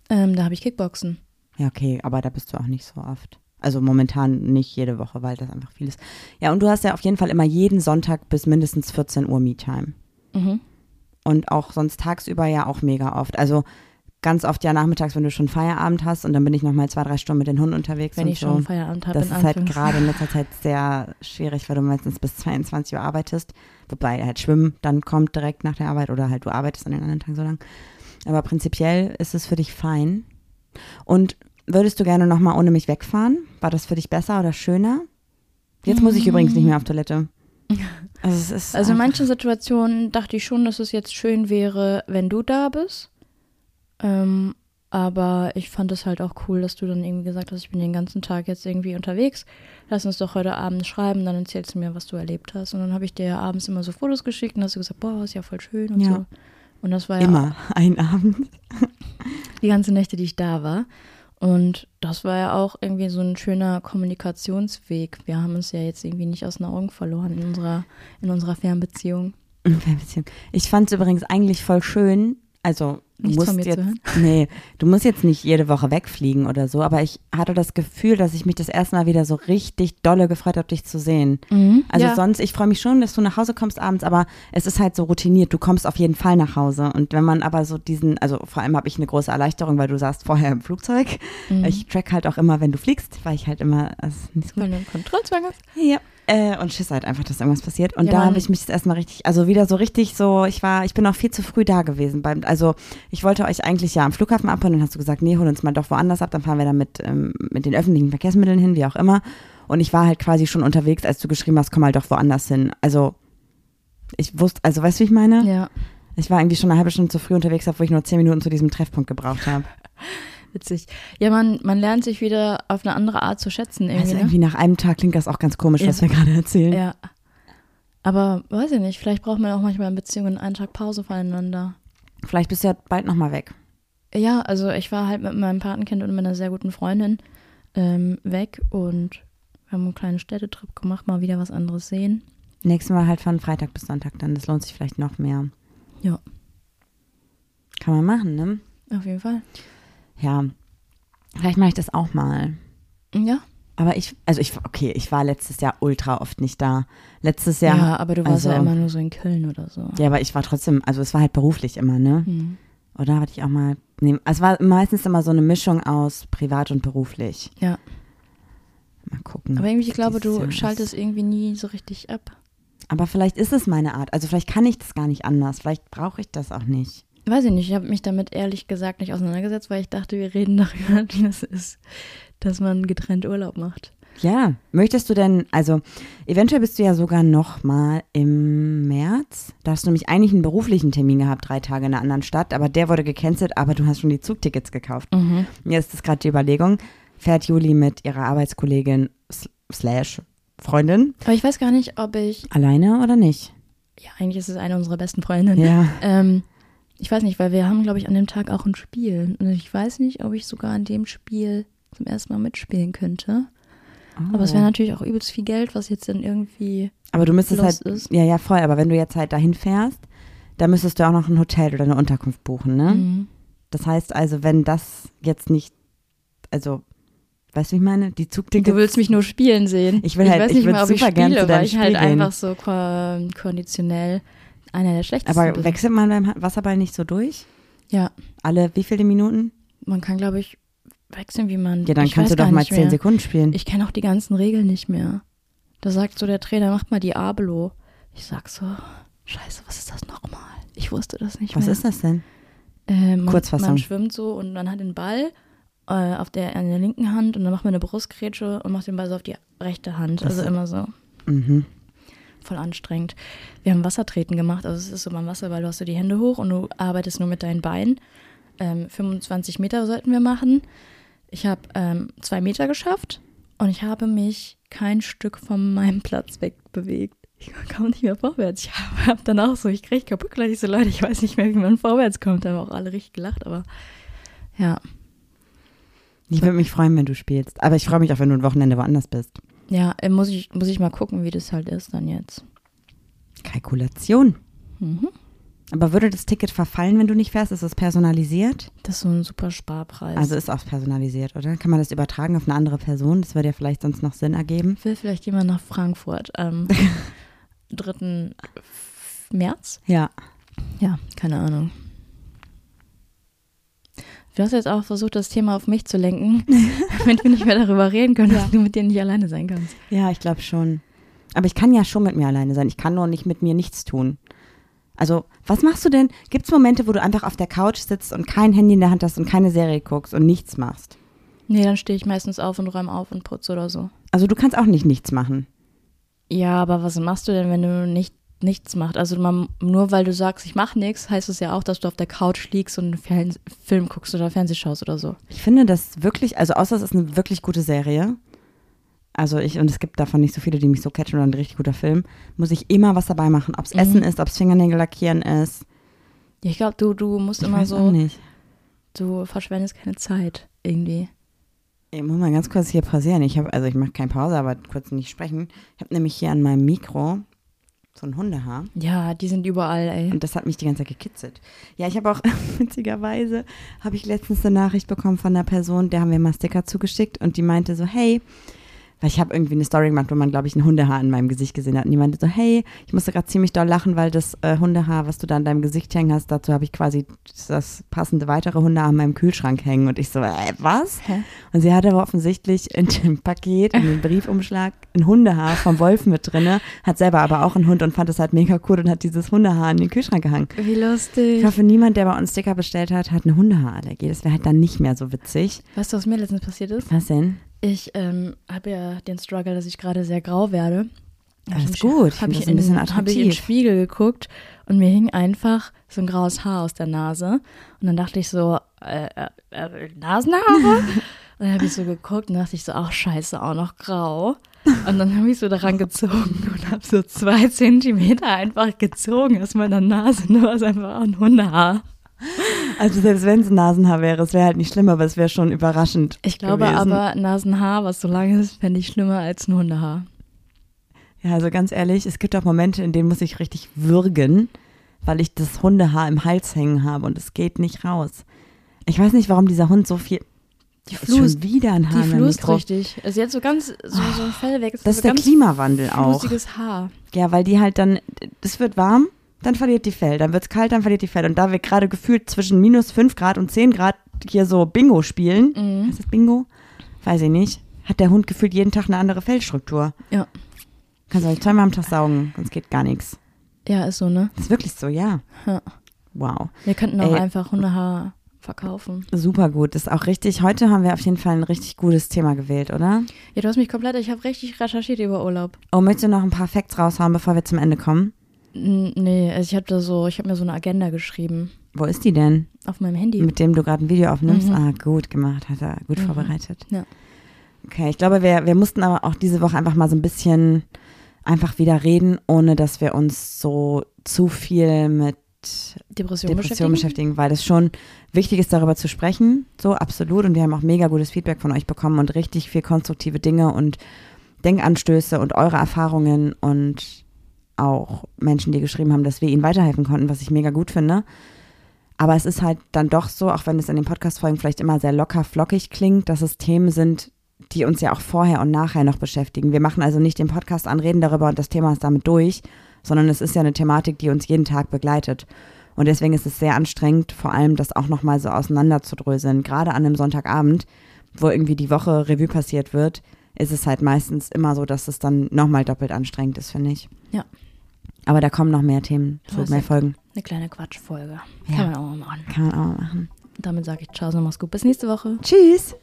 Ähm, da habe ich Kickboxen. Ja, okay, aber da bist du auch nicht so oft. Also momentan nicht jede Woche, weil das einfach viel ist. Ja, und du hast ja auf jeden Fall immer jeden Sonntag bis mindestens 14 Uhr Me-Time. Mhm. Und auch sonst tagsüber ja auch mega oft. Also ganz oft ja nachmittags, wenn du schon Feierabend hast und dann bin ich noch mal zwei, drei Stunden mit den Hunden unterwegs Wenn ich so. schon Feierabend habe. das ist halt gerade in letzter Zeit sehr schwierig, weil du meistens bis 22 Uhr arbeitest. Wobei halt Schwimmen dann kommt direkt nach der Arbeit oder halt du arbeitest an den anderen Tagen so lang. Aber prinzipiell ist es für dich fein. Und würdest du gerne noch mal ohne mich wegfahren? War das für dich besser oder schöner? Jetzt muss ich übrigens nicht mehr auf Toilette. *laughs* Also es ist Also in manchen Situationen dachte ich schon, dass es jetzt schön wäre, wenn du da bist. Ähm, aber ich fand es halt auch cool, dass du dann irgendwie gesagt hast, ich bin den ganzen Tag jetzt irgendwie unterwegs. Lass uns doch heute Abend schreiben, dann erzählst du mir, was du erlebt hast. Und dann habe ich dir ja abends immer so Fotos geschickt und hast du gesagt, boah, ist ja voll schön und Ja. so. Und das war ja immer ein Abend. *laughs* die ganze Nächte, die ich da war. Und das war ja auch irgendwie so ein schöner Kommunikationsweg. Wir haben uns ja jetzt irgendwie nicht aus den Augen verloren in unserer, in unserer Fernbeziehung. Fernbeziehung. Ich fand es übrigens eigentlich voll schön. Also, du musst jetzt, *laughs* nee, du musst jetzt nicht jede Woche wegfliegen oder so, aber ich hatte das Gefühl, dass ich mich das erste Mal wieder so richtig dolle gefreut habe, dich zu sehen. Also ja. sonst, ich freue mich schon, dass du nach Hause kommst abends, aber es ist halt so routiniert. Du kommst auf jeden Fall nach Hause. Und wenn man aber so diesen, also vor allem habe ich eine große Erleichterung, weil du saßt vorher im Flugzeug. Mhm. Ich track halt auch immer, wenn du fliegst, weil ich halt immer, das ist nicht so gut. Weil du einen Kontrollzwang hast. Ja. Äh, und schiss halt einfach, dass irgendwas passiert. Und Ja, da habe ich mich das erstmal richtig, also wieder so richtig so, ich war, ich bin auch viel zu früh da gewesen. Beim, also ich wollte euch eigentlich ja am Flughafen abholen, dann hast du gesagt, nee, hol uns mal doch woanders ab, dann fahren wir da mit, ähm, mit den öffentlichen Verkehrsmitteln hin, wie auch immer. Und ich war halt quasi schon unterwegs, als du geschrieben hast, komm halt doch woanders hin. Also ich wusste, also weißt du, wie ich meine? Ja, Ich war irgendwie schon eine halbe Stunde zu früh unterwegs, obwohl ich nur zehn Minuten zu diesem Treffpunkt gebraucht habe. *laughs* witzig. Ja, man, man lernt sich wieder auf eine andere Art zu schätzen Also irgendwie. irgendwie nach einem Tag klingt das auch ganz komisch, was Ja. wir gerade erzählen. Ja. Aber weiß ich nicht, vielleicht braucht man auch manchmal in Beziehungen einen Tag Pause voneinander. Vielleicht bist du ja bald nochmal weg. Ja, also ich war halt mit meinem Patenkind und meiner sehr guten Freundin ähm, weg und wir haben einen kleinen Städtetrip gemacht, mal wieder was anderes sehen. Nächstes Mal halt von Freitag bis Sonntag dann. Das lohnt sich vielleicht noch mehr. Ja. Kann man machen, ne? Auf jeden Fall. Ja. Vielleicht mache ich das auch mal. Ja. Aber ich, also ich, okay, ich war letztes Jahr ultra oft nicht da. Letztes Ja, Jahr. aber du warst ja also- immer nur so in Köln oder so. Ja, aber ich war trotzdem, also es war halt beruflich immer, ne? Hm. Oder hatte ich auch mal, nee, es war meistens immer so eine Mischung aus privat und beruflich. Ja. Mal gucken. Aber irgendwie, ich glaube, du Jahr schaltest ist. irgendwie nie so richtig ab. Aber vielleicht ist es meine Art. Also vielleicht kann ich das gar nicht anders. Vielleicht brauche ich das auch nicht. Weiß ich nicht, ich habe mich damit ehrlich gesagt nicht auseinandergesetzt, weil ich dachte, wir reden darüber, *laughs* wie das ist, dass man getrennt Urlaub macht. Ja, möchtest du denn, also eventuell bist du ja sogar noch mal im März. Da hast du nämlich eigentlich einen beruflichen Termin gehabt, drei Tage in einer anderen Stadt, aber der wurde gecancelt, aber du hast schon die Zugtickets gekauft. Mir ist das gerade die Überlegung, fährt Juli mit ihrer Arbeitskollegin sl- slash Freundin. Aber ich weiß gar nicht, ob ich. Alleine oder nicht? Ja, eigentlich ist es eine unserer besten Freundinnen. Ja. Ähm, ich weiß nicht, weil wir haben, glaube ich, an dem Tag auch ein Spiel. Und ich weiß nicht, ob ich sogar an dem Spiel zum ersten Mal mitspielen könnte. Aber es wäre Oh. natürlich auch übelst viel Geld, was jetzt dann irgendwie. Aber du müsstest halt, ist. ja, ja, voll, aber wenn du jetzt halt dahin fährst, dann müsstest du auch noch ein Hotel oder eine Unterkunft buchen, ne? Mhm. Das heißt also, wenn das jetzt nicht, also, weißt du, wie ich meine? Die Zugtickets. Du willst mich nur spielen sehen. Ich will halt- weiß ich nicht würd mal, ob ich spiele, weil ich halt einfach so ko konditionell einer der schlechtesten aber wechselt man beim Wasserball nicht so durch? Ja, Alle wie viele Minuten? man kann, glaube ich, wechseln, wie man. Ja, dann ich kannst du doch mal zehn mehr. Sekunden spielen. Ich kenne auch die ganzen Regeln nicht mehr. Da sagt so der Trainer, macht mal Diablo. Ich sag so, scheiße, was ist das nochmal? Ich wusste das nicht Was mehr. ist das denn? Äh, man, Kurzfassung. Man schwimmt so und man hat den Ball äh, auf der, an der linken Hand und dann macht man eine Brustgrätsche und macht den Ball so auf die rechte Hand. Das- Also immer so Mhm. Voll anstrengend. Wir haben Wassertreten gemacht. Also es ist so beim Wasserball, du hast so die Hände hoch und du arbeitest nur mit deinen Beinen. Ähm, 25 Meter sollten wir machen. Ich habe ähm, zwei Meter geschafft und ich habe mich kein Stück von meinem Platz wegbewegt. Ich kam nicht mehr vorwärts. Ich habe *laughs* hab dann auch so, ich kriege kaputt gleich so, Leute, ich weiß nicht mehr, wie man vorwärts kommt. Da haben auch alle richtig gelacht, aber ja. Ich würde mich freuen, wenn du spielst. Aber ich freue mich auch, wenn du ein Wochenende woanders bist. Ja, äh, muss ich, muss ich mal gucken, wie das halt ist dann jetzt. Kalkulation. Mhm. Aber würde das Ticket verfallen, wenn du nicht fährst? Ist es personalisiert? Das ist so ein super Sparpreis. Also ist auch personalisiert, oder? Kann man das übertragen auf eine andere Person? Das würde ja vielleicht sonst noch Sinn ergeben. will vielleicht jemand nach Frankfurt *laughs* am 3. März? Ja. Ja, keine Ahnung. Du hast jetzt auch versucht, das Thema auf mich zu lenken, *laughs* damit wir nicht mehr darüber reden können, dass du mit dir nicht alleine sein kannst. Ja, ich glaube schon. Aber ich kann ja schon mit mir alleine sein. Ich kann nur nicht mit mir nichts tun. Also, was machst du denn? Gibt es Momente, wo du einfach auf der Couch sitzt und kein Handy in der Hand hast und keine Serie guckst und nichts machst? Nee, dann stehe ich meistens auf und räume auf und putze oder so. Also, du kannst auch nicht nichts machen. Ja, aber was machst du denn, wenn du nicht nichts machst? Also man, nur weil du sagst, ich mache nichts, heißt es ja auch, dass du auf der Couch liegst und einen Fern Film guckst oder Fernseh schaust oder so. Ich finde das wirklich, also außer es ist eine wirklich gute Serie. Also ich, und es gibt davon nicht so viele, die mich so catchen oder ein richtig guter Film, muss ich immer was dabei machen. Ob es Mhm. Essen ist, ob es Fingernägel lackieren ist. Ja, ich glaube, du, du musst Ich immer so, nicht. du verschwendest keine Zeit irgendwie. Ich muss mal ganz kurz hier pausieren. Ich habe, also ich mache keine Pause, aber kurz nicht sprechen. Ich habe nämlich hier an meinem Mikro so ein Hundehaar. Ja, die sind überall, ey. Und das hat mich die ganze Zeit gekitzelt. Ja, ich habe auch, *laughs* witzigerweise, habe ich letztens eine Nachricht bekommen von einer Person, der haben wir mal Sticker zugeschickt und die meinte so, hey, weil ich habe irgendwie eine Story gemacht, wo man, glaube ich, ein Hundehaar in meinem Gesicht gesehen hat. Und die meinte so, hey, ich musste gerade ziemlich doll lachen, weil das äh, Hundehaar, was du da in deinem Gesicht hängen hast, dazu habe ich quasi das passende weitere Hundehaar in meinem Kühlschrank hängen. Und ich so, äh, was? Hä? Und sie hatte aber offensichtlich in dem Paket, in dem Briefumschlag, ein Hundehaar vom Wolf mit drinne, hat selber aber auch einen Hund und fand das halt mega cool und hat dieses Hundehaar in den Kühlschrank gehangen. Wie lustig. Ich hoffe, niemand, der bei uns Sticker bestellt hat, hat eine Hundehaarallergie. Das wäre halt dann nicht mehr so witzig. Weißt du, was mir letztens passiert ist? Was denn? Ich ähm, habe ja den Struggle, dass ich gerade sehr grau werde. Alles ich gut. Ich Habe ich, das ein bisschen in- hab ich in den attraktiv. Spiegel geguckt und mir hing einfach so ein graues Haar aus der Nase. Und dann dachte ich so, äh, äh, äh, Nasenhaare? *laughs* und dann habe ich so geguckt und dachte ich so, ach scheiße, auch noch grau. Und dann habe ich so daran gezogen und habe so zwei Zentimeter einfach gezogen aus meiner Nase. Nur ist einfach auch ein Hundehaar. Also selbst wenn es ein Nasenhaar wäre, es wäre halt nicht schlimm, aber es wäre schon überraschend. Ich glaube gewesen. aber, ein Nasenhaar, was so lang ist, fände ich schlimmer als ein Hundehaar. Ja, also ganz ehrlich, es gibt auch Momente, in denen muss ich richtig würgen, weil ich das Hundehaar im Hals hängen habe und es geht nicht raus. Ich weiß nicht, warum dieser Hund so viel. Die Ist schon wieder ein Haar Die flust richtig. Also jetzt so ganz, so, so ein Fell weg. Das ist so der Klimawandel auch. Flustiges Haar. Ja, weil die halt dann, es wird warm, dann verliert die Fell, dann wird es kalt, dann verliert die Fell. Und da wir gerade gefühlt zwischen minus 5 Grad und 10 Grad hier so Bingo spielen, Mhm. heißt das Bingo? Weiß ich nicht, hat der Hund gefühlt jeden Tag eine andere Fellstruktur. Ja. Kannst du zweimal am Tag saugen, sonst geht gar nichts. Ja, ist so, ne? Ist wirklich so, ja. Ja. Wow. Wir könnten auch Ey. einfach Hundehaar verkaufen. Super gut. Ist auch richtig. Heute haben wir auf jeden Fall ein richtig gutes Thema gewählt, oder? Ja, du hast mich komplett, ich habe richtig recherchiert über Urlaub. Oh, möchtest du noch ein paar Facts raushauen, bevor wir zum Ende kommen? Nee, also ich habe da so, ich habe mir so eine Agenda geschrieben. Wo ist die denn? Auf meinem Handy. Mit dem du gerade ein Video aufnimmst? Mhm. Ah, gut gemacht. Hat er gut Mhm. vorbereitet. Ja. Okay, ich glaube, wir, wir mussten aber auch diese Woche einfach mal so ein bisschen einfach wieder reden, ohne dass wir uns so zu viel mit Depression, Depression beschäftigen, weil es schon wichtig ist, darüber zu sprechen. So, absolut. Und wir haben auch mega gutes Feedback von euch bekommen und richtig viel konstruktive Dinge und Denkanstöße und eure Erfahrungen und auch Menschen, die geschrieben haben, dass wir ihnen weiterhelfen konnten, was ich mega gut finde. Aber es ist halt dann doch so, auch wenn es in den Podcast-Folgen vielleicht immer sehr locker flockig klingt, dass es Themen sind, die uns ja auch vorher und nachher noch beschäftigen. Wir machen also nicht den Podcast an, reden darüber und das Thema ist damit durch, sondern es ist ja eine Thematik, die uns jeden Tag begleitet. Und deswegen ist es sehr anstrengend, vor allem das auch nochmal so auseinanderzudröseln. Gerade an einem Sonntagabend, wo irgendwie die Woche Revue passiert wird, ist es halt meistens immer so, dass es dann nochmal doppelt anstrengend ist, finde ich. Ja. Aber da kommen noch mehr Themen, zu, mehr Folgen. Eine kleine Quatschfolge. Ja. Kann man auch mal machen. Kann man auch mal machen. Und damit sage ich Ciao, so mach's gut. Bis nächste Woche. Tschüss.